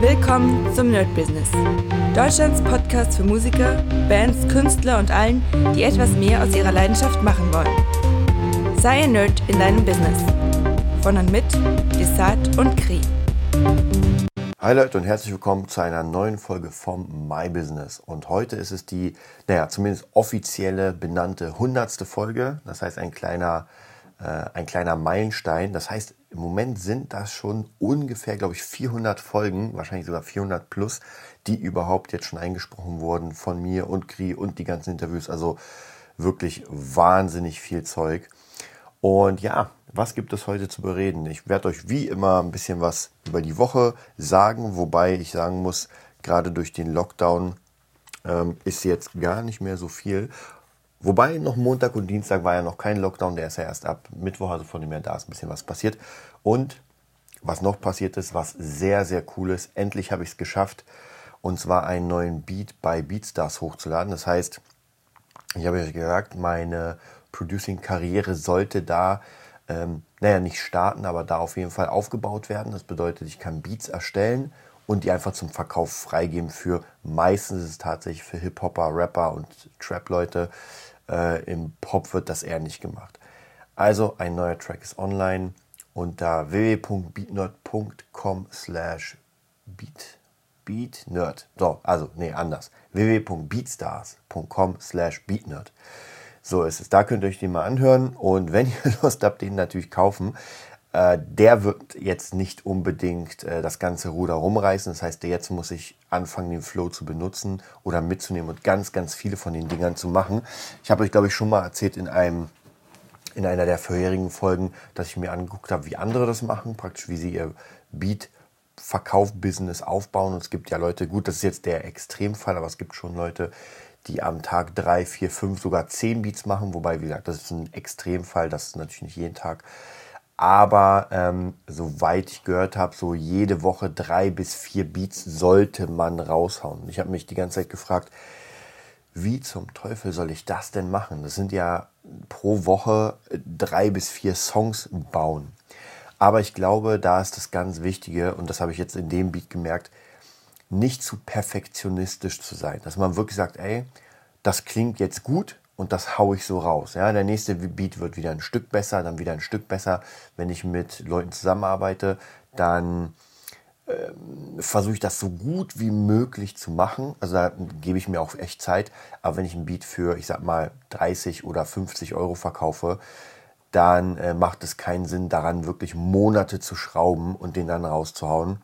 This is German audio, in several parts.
Willkommen zum Nerd Business. Deutschlands Podcast für Musiker, Bands, Künstler und allen, die etwas mehr aus ihrer Leidenschaft machen wollen. Sei ein Nerd in deinem Business. Von und mit Desart und Kri. Hi Leute und herzlich willkommen zu einer neuen Folge vom My Business. Und heute ist es die, naja, zumindest offizielle benannte hundertste Folge. Das heißt ein kleiner, ein kleiner Meilenstein. Das heißt, im Moment sind das schon ungefähr, glaube ich, 400 Folgen, wahrscheinlich sogar 400 plus, die überhaupt jetzt schon eingesprochen wurden von mir und Kri und die ganzen Interviews. Also wirklich wahnsinnig viel Zeug. Und ja, was gibt es heute zu bereden? Ich werde euch wie immer ein bisschen was über die Woche sagen, wobei ich sagen muss, gerade durch den Lockdown ähm, ist jetzt gar nicht mehr so viel. Wobei noch Montag und Dienstag war ja noch kein Lockdown, der ist ja erst ab Mittwoch, also von dem her da ist ein bisschen was passiert. Und was noch passiert ist, was sehr, sehr cool ist, endlich habe ich es geschafft, und zwar einen neuen Beat bei Beatstars hochzuladen. Das heißt, ich habe ja gesagt, meine Producing-Karriere sollte da, ähm, naja, nicht starten, aber da auf jeden Fall aufgebaut werden. Das bedeutet, ich kann Beats erstellen und die einfach zum Verkauf freigeben für, meistens ist es tatsächlich für Hip-Hopper, Rapper und Trap-Leute, äh, Im Pop wird das eher nicht gemacht. Also ein neuer Track ist online unter www.beatnerd.com slash beat beatnerd. So, also nee, anders. www.beatstars.com slash beatnerd. So ist es. Da könnt ihr euch den mal anhören und wenn ihr Lust habt, den natürlich kaufen. Äh, der wird jetzt nicht unbedingt äh, das ganze Ruder rumreißen. Das heißt, jetzt muss ich anfangen, den Flow zu benutzen oder mitzunehmen und ganz, ganz viele von den Dingern zu machen. Ich habe euch, glaube ich, schon mal erzählt in einem in einer der vorherigen Folgen, dass ich mir angeguckt habe, wie andere das machen, praktisch wie sie ihr Beat Verkauf-Business aufbauen. Und es gibt ja Leute, gut, das ist jetzt der Extremfall, aber es gibt schon Leute, die am Tag drei, vier, fünf, sogar zehn Beats machen. Wobei, wie gesagt, das ist ein Extremfall, das ist natürlich nicht jeden Tag. Aber ähm, soweit ich gehört habe, so jede Woche drei bis vier Beats sollte man raushauen. Ich habe mich die ganze Zeit gefragt, wie zum Teufel soll ich das denn machen? Das sind ja pro Woche drei bis vier Songs bauen. Aber ich glaube, da ist das ganz Wichtige, und das habe ich jetzt in dem Beat gemerkt, nicht zu perfektionistisch zu sein. Dass man wirklich sagt, ey, das klingt jetzt gut, und das haue ich so raus. Ja, der nächste Beat wird wieder ein Stück besser, dann wieder ein Stück besser. Wenn ich mit Leuten zusammenarbeite, dann ähm, versuche ich das so gut wie möglich zu machen. Also da gebe ich mir auch echt Zeit. Aber wenn ich ein Beat für, ich sag mal, 30 oder 50 Euro verkaufe, dann äh, macht es keinen Sinn, daran wirklich Monate zu schrauben und den dann rauszuhauen.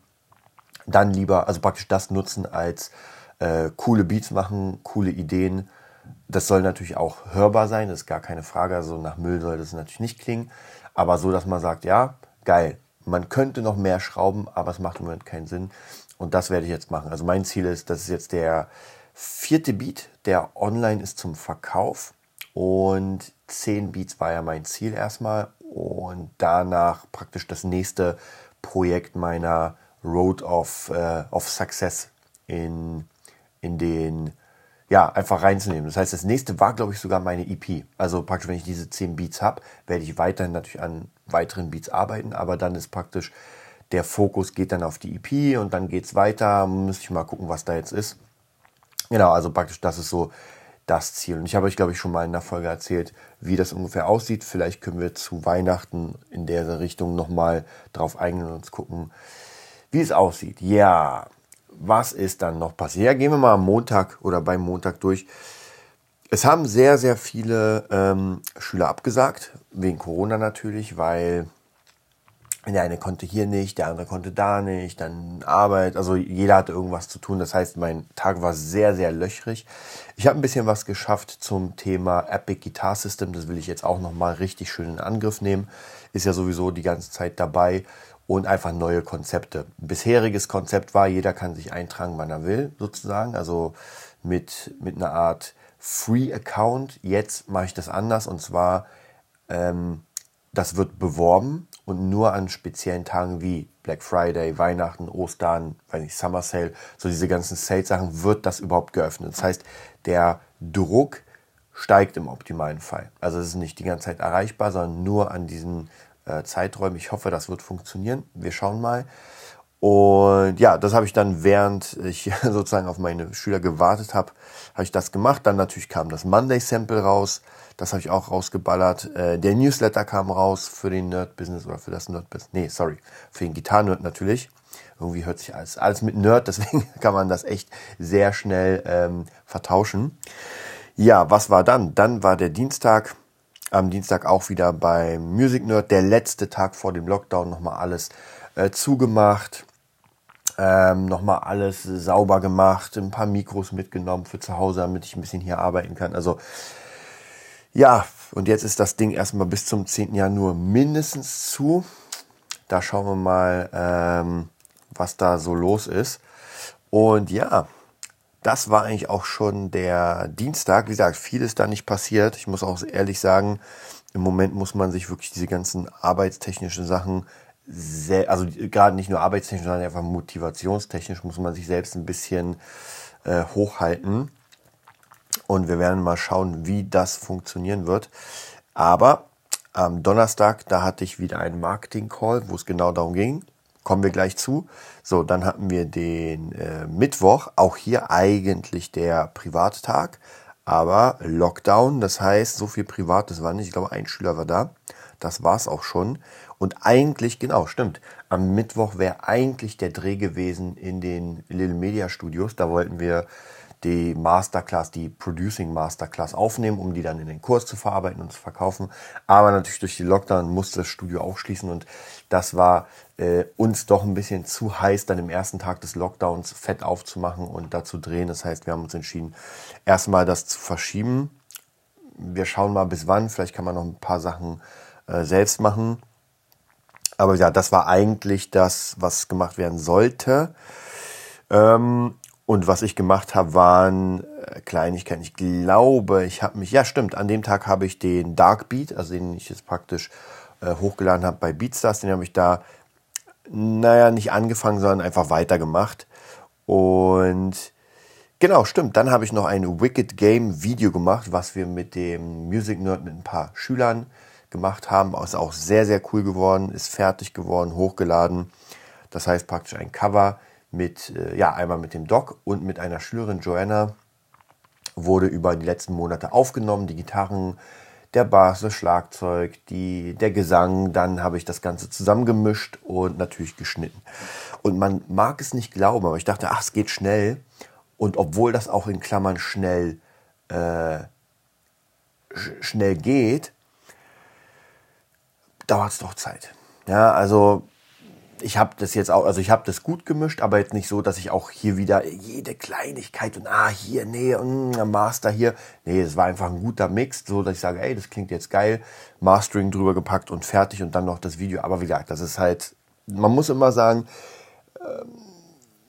Dann lieber, also praktisch das nutzen als äh, coole Beats machen, coole Ideen das soll natürlich auch hörbar sein, das ist gar keine Frage. Also nach Müll soll das natürlich nicht klingen. Aber so, dass man sagt, ja, geil, man könnte noch mehr schrauben, aber es macht im Moment keinen Sinn. Und das werde ich jetzt machen. Also mein Ziel ist, das ist jetzt der vierte Beat, der online ist zum Verkauf. Und zehn Beats war ja mein Ziel erstmal. Und danach praktisch das nächste Projekt meiner Road of, äh, of Success in, in den ja, einfach reinzunehmen. Das heißt, das nächste war, glaube ich, sogar meine EP. Also praktisch, wenn ich diese 10 Beats habe, werde ich weiterhin natürlich an weiteren Beats arbeiten, aber dann ist praktisch der Fokus geht dann auf die EP und dann geht es weiter. Müsste ich mal gucken, was da jetzt ist. Genau, also praktisch das ist so das Ziel. Und ich habe euch, glaube ich, schon mal in der Folge erzählt, wie das ungefähr aussieht. Vielleicht können wir zu Weihnachten in der Richtung nochmal drauf eingehen und uns gucken, wie es aussieht. Ja, was ist dann noch passiert? Ja, gehen wir mal am Montag oder beim Montag durch. Es haben sehr, sehr viele ähm, Schüler abgesagt, wegen Corona natürlich, weil der eine konnte hier nicht, der andere konnte da nicht, dann Arbeit, also jeder hatte irgendwas zu tun. Das heißt, mein Tag war sehr, sehr löchrig. Ich habe ein bisschen was geschafft zum Thema Epic Guitar System. Das will ich jetzt auch nochmal richtig schön in Angriff nehmen. Ist ja sowieso die ganze Zeit dabei und einfach neue Konzepte. Bisheriges Konzept war, jeder kann sich eintragen, wann er will, sozusagen. Also mit, mit einer Art Free Account. Jetzt mache ich das anders und zwar, ähm, das wird beworben und nur an speziellen Tagen wie Black Friday, Weihnachten, Ostern, weiß nicht, Summer Sale, so diese ganzen Sales-Sachen wird das überhaupt geöffnet. Das heißt, der Druck steigt im optimalen Fall. Also es ist nicht die ganze Zeit erreichbar, sondern nur an diesen äh, Zeiträumen. Ich hoffe, das wird funktionieren. Wir schauen mal. Und ja, das habe ich dann, während ich sozusagen auf meine Schüler gewartet habe, habe ich das gemacht. Dann natürlich kam das Monday Sample raus. Das habe ich auch rausgeballert. Äh, der Newsletter kam raus für den Nerd Business oder für das Nerd Business. Nee, sorry, für den Gitarren-Nerd natürlich. Irgendwie hört sich alles, alles mit Nerd, deswegen kann man das echt sehr schnell ähm, vertauschen. Ja, was war dann? Dann war der Dienstag. Am Dienstag auch wieder beim Music Nerd. Der letzte Tag vor dem Lockdown nochmal alles äh, zugemacht. Ähm, nochmal alles sauber gemacht, ein paar Mikros mitgenommen für zu Hause, damit ich ein bisschen hier arbeiten kann. Also ja, und jetzt ist das Ding erstmal bis zum 10. Januar mindestens zu. Da schauen wir mal, ähm, was da so los ist. Und ja, das war eigentlich auch schon der Dienstag. Wie gesagt, viel ist da nicht passiert. Ich muss auch ehrlich sagen, im Moment muss man sich wirklich diese ganzen arbeitstechnischen Sachen sehr, also gerade nicht nur arbeitstechnisch, sondern einfach motivationstechnisch muss man sich selbst ein bisschen äh, hochhalten. Und wir werden mal schauen, wie das funktionieren wird. Aber am Donnerstag, da hatte ich wieder einen Marketing-Call, wo es genau darum ging. Kommen wir gleich zu. So, dann hatten wir den äh, Mittwoch, auch hier eigentlich der Privattag, aber Lockdown, das heißt, so viel Privates war nicht. Ich glaube, ein Schüler war da. Das war's auch schon. Und eigentlich, genau, stimmt. Am Mittwoch wäre eigentlich der Dreh gewesen in den Little Media Studios. Da wollten wir die Masterclass, die Producing Masterclass aufnehmen, um die dann in den Kurs zu verarbeiten und zu verkaufen. Aber natürlich durch die Lockdown musste das Studio auch schließen und das war äh, uns doch ein bisschen zu heiß, dann im ersten Tag des Lockdowns fett aufzumachen und da zu drehen. Das heißt, wir haben uns entschieden, erstmal das zu verschieben. Wir schauen mal bis wann. Vielleicht kann man noch ein paar Sachen äh, selbst machen. Aber ja, das war eigentlich das, was gemacht werden sollte. Ähm, und was ich gemacht habe, waren äh, Kleinigkeiten. Ich glaube, ich habe mich, ja stimmt, an dem Tag habe ich den Dark Beat, also den ich jetzt praktisch äh, hochgeladen habe bei Beatstars, den habe ich da, naja, nicht angefangen, sondern einfach weitergemacht. Und genau, stimmt, dann habe ich noch ein Wicked Game Video gemacht, was wir mit dem Music Nerd mit ein paar Schülern gemacht haben. Ist auch sehr, sehr cool geworden, ist fertig geworden, hochgeladen. Das heißt praktisch ein Cover mit, äh, ja, einmal mit dem Doc und mit einer Schülerin Joanna wurde über die letzten Monate aufgenommen. Die Gitarren, der Bass, das Schlagzeug, die, der Gesang. Dann habe ich das Ganze zusammengemischt und natürlich geschnitten. Und man mag es nicht glauben, aber ich dachte, ach, es geht schnell. Und obwohl das auch in Klammern schnell, äh, schnell geht, dauert es doch Zeit. Ja, also ich habe das jetzt auch, also ich habe das gut gemischt, aber jetzt nicht so, dass ich auch hier wieder jede Kleinigkeit und ah, hier, nee, mh, mm, Master hier. Nee, es war einfach ein guter Mix, so dass ich sage, ey, das klingt jetzt geil, Mastering drüber gepackt und fertig und dann noch das Video. Aber wie gesagt, das ist halt, man muss immer sagen, äh,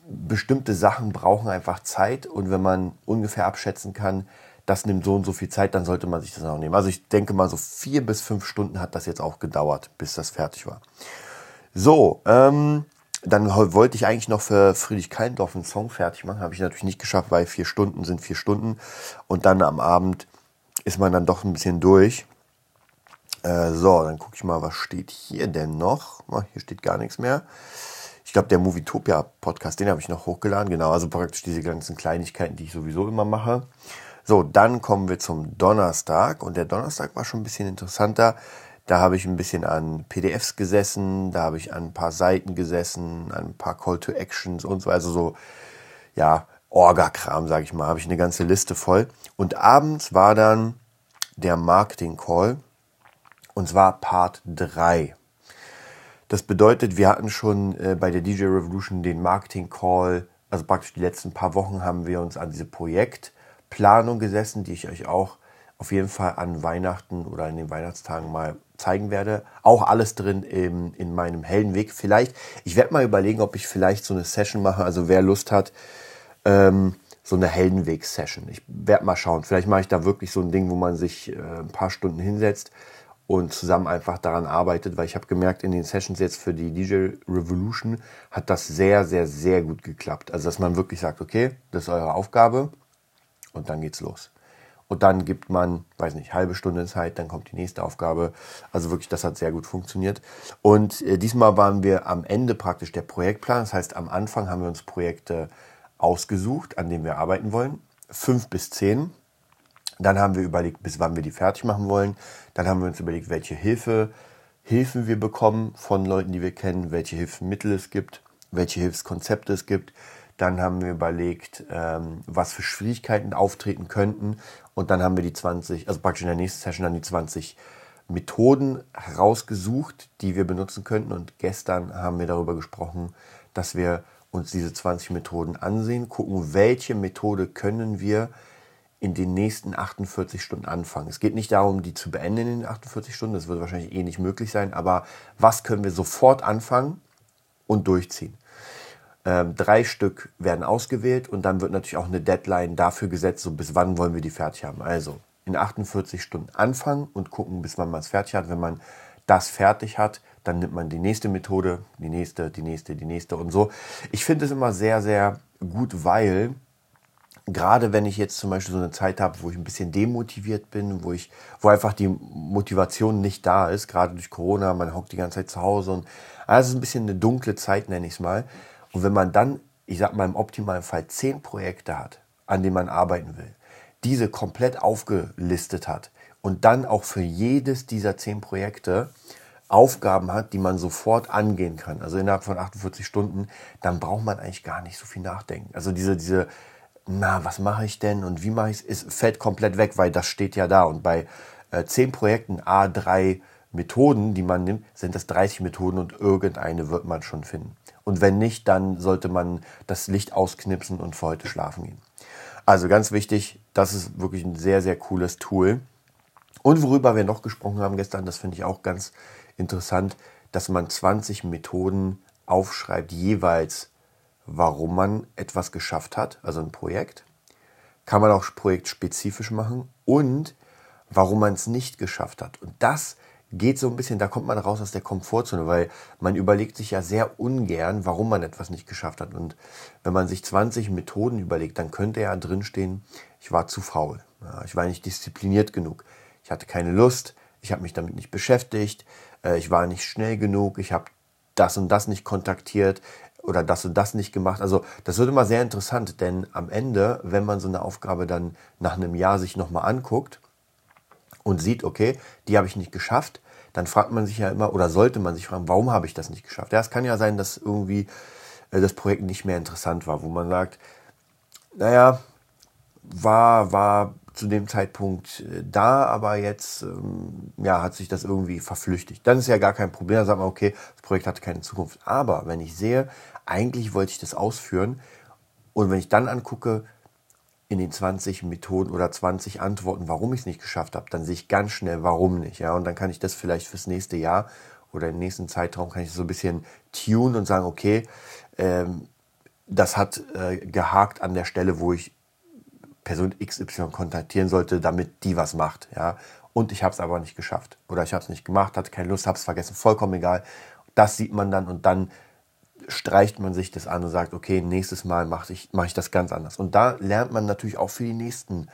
bestimmte Sachen brauchen einfach Zeit und wenn man ungefähr abschätzen kann, das nimmt so und so viel Zeit, dann sollte man sich das auch nehmen. Also ich denke mal, so vier bis fünf Stunden hat das jetzt auch gedauert, bis das fertig war. So, ähm, dann wollte ich eigentlich noch für Friedrich Keindorf einen Song fertig machen. Habe ich natürlich nicht geschafft, weil vier Stunden sind vier Stunden. Und dann am Abend ist man dann doch ein bisschen durch. Äh, so, dann gucke ich mal, was steht hier denn noch? Oh, hier steht gar nichts mehr. Ich glaube, der Movietopia Podcast, den habe ich noch hochgeladen. Genau, also praktisch diese ganzen Kleinigkeiten, die ich sowieso immer mache. So, dann kommen wir zum Donnerstag und der Donnerstag war schon ein bisschen interessanter. Da habe ich ein bisschen an PDFs gesessen, da habe ich an ein paar Seiten gesessen, an ein paar Call to Actions und so, also so, ja, Orga-Kram, sage ich mal, habe ich eine ganze Liste voll. Und abends war dann der Marketing-Call und zwar Part 3. Das bedeutet, wir hatten schon äh, bei der DJ Revolution den Marketing-Call, also praktisch die letzten paar Wochen haben wir uns an diese Projekt Planung gesessen, die ich euch auch auf jeden Fall an Weihnachten oder in den Weihnachtstagen mal zeigen werde. Auch alles drin im, in meinem Heldenweg. Vielleicht, ich werde mal überlegen, ob ich vielleicht so eine Session mache. Also wer Lust hat, ähm, so eine Heldenweg-Session. Ich werde mal schauen. Vielleicht mache ich da wirklich so ein Ding, wo man sich äh, ein paar Stunden hinsetzt und zusammen einfach daran arbeitet, weil ich habe gemerkt, in den Sessions jetzt für die DJ Revolution hat das sehr, sehr, sehr gut geklappt. Also dass man wirklich sagt, okay, das ist eure Aufgabe und dann geht's los. Und dann gibt man, weiß nicht, halbe Stunde Zeit, dann kommt die nächste Aufgabe. Also wirklich, das hat sehr gut funktioniert. Und äh, diesmal waren wir am Ende praktisch der Projektplan. Das heißt, am Anfang haben wir uns Projekte ausgesucht, an denen wir arbeiten wollen. Fünf bis zehn. Dann haben wir überlegt, bis wann wir die fertig machen wollen. Dann haben wir uns überlegt, welche Hilfe, Hilfen wir bekommen von Leuten, die wir kennen, welche Hilfsmittel es gibt, welche Hilfskonzepte es gibt. Dann haben wir überlegt, ähm, was für Schwierigkeiten auftreten könnten. Und dann haben wir die 20, also praktisch in der nächsten Session dann die 20 Methoden herausgesucht, die wir benutzen könnten. Und gestern haben wir darüber gesprochen, dass wir uns diese 20 Methoden ansehen, gucken, welche Methode können wir in den nächsten 48 Stunden anfangen. Es geht nicht darum, die zu beenden in den 48 Stunden, das wird wahrscheinlich eh nicht möglich sein, aber was können wir sofort anfangen und durchziehen? Ähm, drei Stück werden ausgewählt und dann wird natürlich auch eine Deadline dafür gesetzt, so bis wann wollen wir die fertig haben. Also in 48 Stunden anfangen und gucken, bis wann man es fertig hat. Wenn man das fertig hat, dann nimmt man die nächste Methode, die nächste, die nächste, die nächste und so. Ich finde es immer sehr, sehr gut, weil gerade wenn ich jetzt zum Beispiel so eine Zeit habe, wo ich ein bisschen demotiviert bin, wo ich, wo einfach die Motivation nicht da ist, gerade durch Corona, man hockt die ganze Zeit zu Hause und also ist ein bisschen eine dunkle Zeit, nenne ich es mal. Und wenn man dann, ich sag mal im optimalen Fall, zehn Projekte hat, an denen man arbeiten will, diese komplett aufgelistet hat und dann auch für jedes dieser zehn Projekte Aufgaben hat, die man sofort angehen kann, also innerhalb von 48 Stunden, dann braucht man eigentlich gar nicht so viel nachdenken. Also diese, diese, na, was mache ich denn und wie mache ich es, fällt komplett weg, weil das steht ja da. Und bei äh, zehn Projekten, A3 Methoden, die man nimmt, sind das 30 Methoden und irgendeine wird man schon finden. Und wenn nicht, dann sollte man das Licht ausknipsen und für heute schlafen gehen. Also ganz wichtig, das ist wirklich ein sehr, sehr cooles Tool. Und worüber wir noch gesprochen haben gestern, das finde ich auch ganz interessant, dass man 20 Methoden aufschreibt, jeweils, warum man etwas geschafft hat, also ein Projekt. Kann man auch projektspezifisch machen und warum man es nicht geschafft hat. Und das geht so ein bisschen, da kommt man raus aus der Komfortzone, weil man überlegt sich ja sehr ungern, warum man etwas nicht geschafft hat. Und wenn man sich 20 Methoden überlegt, dann könnte ja drinstehen, ich war zu faul, ich war nicht diszipliniert genug, ich hatte keine Lust, ich habe mich damit nicht beschäftigt, äh, ich war nicht schnell genug, ich habe das und das nicht kontaktiert oder das und das nicht gemacht. Also das wird immer sehr interessant, denn am Ende, wenn man so eine Aufgabe dann nach einem Jahr sich nochmal anguckt, und sieht, okay, die habe ich nicht geschafft, dann fragt man sich ja immer oder sollte man sich fragen, warum habe ich das nicht geschafft? Ja, es kann ja sein, dass irgendwie äh, das Projekt nicht mehr interessant war, wo man sagt, naja, war, war zu dem Zeitpunkt äh, da, aber jetzt ähm, ja, hat sich das irgendwie verflüchtigt. Dann ist ja gar kein Problem, dann sagt man, okay, das Projekt hatte keine Zukunft. Aber wenn ich sehe, eigentlich wollte ich das ausführen und wenn ich dann angucke, in den 20 Methoden oder 20 Antworten, warum ich es nicht geschafft habe, dann sehe ich ganz schnell, warum nicht. Ja, und dann kann ich das vielleicht fürs nächste Jahr oder im nächsten Zeitraum kann ich so ein bisschen tun und sagen, okay, ähm, das hat äh, gehakt an der Stelle, wo ich Person XY kontaktieren sollte, damit die was macht. Ja, und ich habe es aber nicht geschafft oder ich habe es nicht gemacht, hatte keine Lust, habe es vergessen, vollkommen egal. Das sieht man dann und dann streicht man sich das an und sagt, okay, nächstes Mal mache ich, mach ich das ganz anders. Und da lernt man natürlich auch für die nächsten,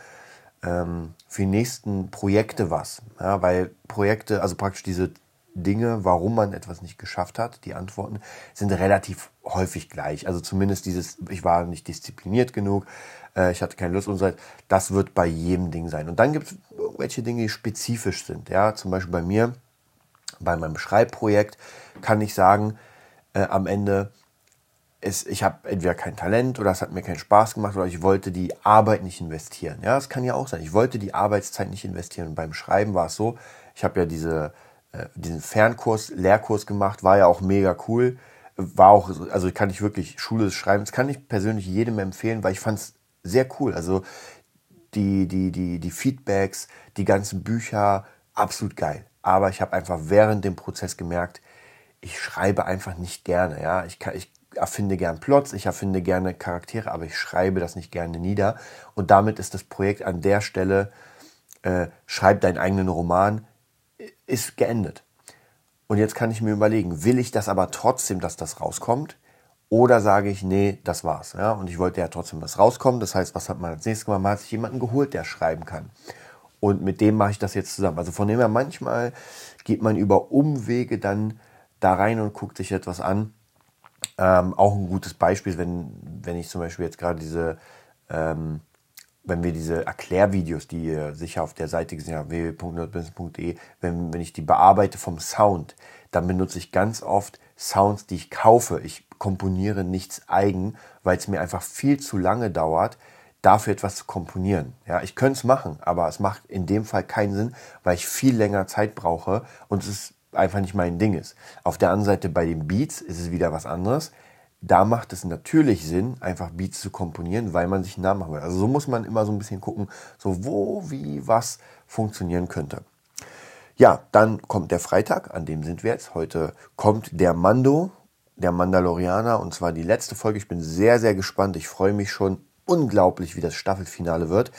ähm, für die nächsten Projekte was. Ja, weil Projekte, also praktisch diese Dinge, warum man etwas nicht geschafft hat, die Antworten sind relativ häufig gleich. Also zumindest dieses, ich war nicht diszipliniert genug, äh, ich hatte keine Lust und so weiter. Das wird bei jedem Ding sein. Und dann gibt es irgendwelche Dinge, die spezifisch sind. Ja, zum Beispiel bei mir, bei meinem Schreibprojekt kann ich sagen, äh, am Ende, ist, ich habe entweder kein Talent oder es hat mir keinen Spaß gemacht oder ich wollte die Arbeit nicht investieren. Ja, das kann ja auch sein. Ich wollte die Arbeitszeit nicht investieren. Und beim Schreiben war es so, ich habe ja diese, äh, diesen Fernkurs, Lehrkurs gemacht, war ja auch mega cool. War auch, also kann ich wirklich Schule des Schreibens, kann ich persönlich jedem empfehlen, weil ich fand es sehr cool. Also die, die, die, die Feedbacks, die ganzen Bücher, absolut geil. Aber ich habe einfach während dem Prozess gemerkt, ich schreibe einfach nicht gerne. Ja, ich, kann, ich erfinde gern Plots, ich erfinde gerne Charaktere, aber ich schreibe das nicht gerne nieder. Und damit ist das Projekt an der Stelle, äh, schreib deinen eigenen Roman, ist geendet. Und jetzt kann ich mir überlegen, will ich das aber trotzdem, dass das rauskommt? Oder sage ich, nee, das war's. Ja? Und ich wollte ja trotzdem was rauskommen. Das heißt, was hat man als nächstes gemacht? Man hat sich jemanden geholt, der schreiben kann. Und mit dem mache ich das jetzt zusammen. Also von dem her, manchmal geht man über Umwege dann da rein und guckt sich etwas an. Ähm, auch ein gutes Beispiel, wenn, wenn ich zum Beispiel jetzt gerade diese, ähm, wenn wir diese Erklärvideos, die ihr sicher auf der Seite gesehen habt, www.nerdbusiness.de, wenn, wenn ich die bearbeite vom Sound, dann benutze ich ganz oft Sounds, die ich kaufe. Ich komponiere nichts eigen, weil es mir einfach viel zu lange dauert, dafür etwas zu komponieren. Ja, ich könnte es machen, aber es macht in dem Fall keinen Sinn, weil ich viel länger Zeit brauche und es ist einfach nicht mein Ding ist. Auf der anderen Seite bei den Beats ist es wieder was anderes. Da macht es natürlich Sinn, einfach Beats zu komponieren, weil man sich einen Namen machen will. Also so muss man immer so ein bisschen gucken, so wo, wie, was funktionieren könnte. Ja, dann kommt der Freitag, an dem sind wir jetzt. Heute kommt der Mando, der Mandalorianer, und zwar die letzte Folge. Ich bin sehr, sehr gespannt. Ich freue mich schon unglaublich, wie das Staffelfinale wird.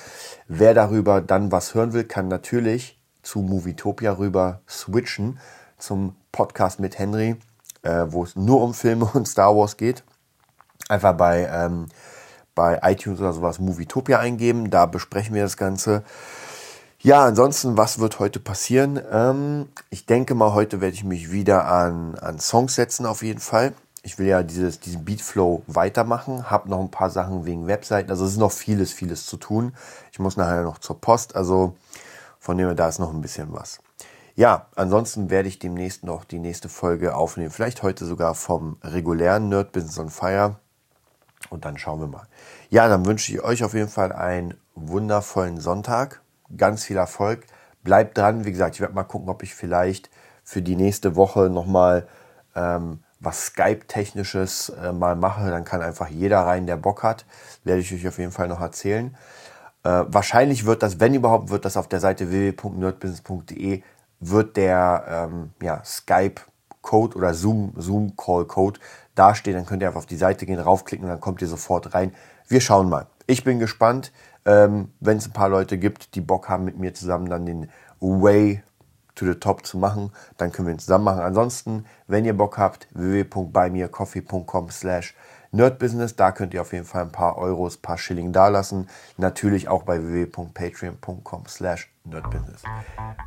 Wer darüber dann was hören will, kann natürlich zu Movietopia rüber switchen zum Podcast mit Henry, äh, wo es nur um Filme und Star Wars geht. Einfach bei, ähm, bei iTunes oder sowas Movietopia eingeben, da besprechen wir das Ganze. Ja, ansonsten, was wird heute passieren? Ähm, ich denke mal, heute werde ich mich wieder an, an Songs setzen, auf jeden Fall. Ich will ja dieses, diesen Beatflow weitermachen, habe noch ein paar Sachen wegen Webseiten. Also es ist noch vieles, vieles zu tun. Ich muss nachher noch zur Post, also von dem her, da ist noch ein bisschen was. Ja, ansonsten werde ich demnächst noch die nächste Folge aufnehmen. Vielleicht heute sogar vom regulären Nerd Business on Fire. Und dann schauen wir mal. Ja, dann wünsche ich euch auf jeden Fall einen wundervollen Sonntag. Ganz viel Erfolg. Bleibt dran. Wie gesagt, ich werde mal gucken, ob ich vielleicht für die nächste Woche nochmal ähm, was Skype-technisches äh, mal mache. Dann kann einfach jeder rein, der Bock hat. Werde ich euch auf jeden Fall noch erzählen. Äh, wahrscheinlich wird das, wenn überhaupt, wird das auf der Seite www.nerdbusiness.de wird der ähm, ja, Skype-Code oder Zoom-Call-Code dastehen. Dann könnt ihr einfach auf die Seite gehen, raufklicken und dann kommt ihr sofort rein. Wir schauen mal. Ich bin gespannt, ähm, wenn es ein paar Leute gibt, die Bock haben, mit mir zusammen dann den Way to the Top zu machen, dann können wir ihn zusammen machen. Ansonsten, wenn ihr Bock habt, www.buymeacoffee.com slash Nerdbusiness. Da könnt ihr auf jeden Fall ein paar Euros, ein paar Schilling dalassen. Natürlich auch bei www.patreon.com slash nerdbusiness.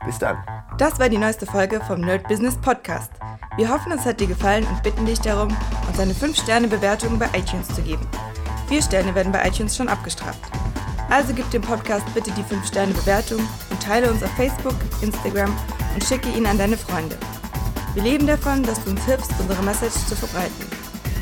Bis dann. Das war die neueste Folge vom Nerd Business Podcast. Wir hoffen, es hat dir gefallen und bitten dich darum, uns eine 5-Sterne-Bewertung bei iTunes zu geben. Vier Sterne werden bei iTunes schon abgestraft. Also gib dem Podcast bitte die 5-Sterne-Bewertung und teile uns auf Facebook, Instagram und schicke ihn an deine Freunde. Wir leben davon, dass du uns hilfst, unsere Message zu verbreiten.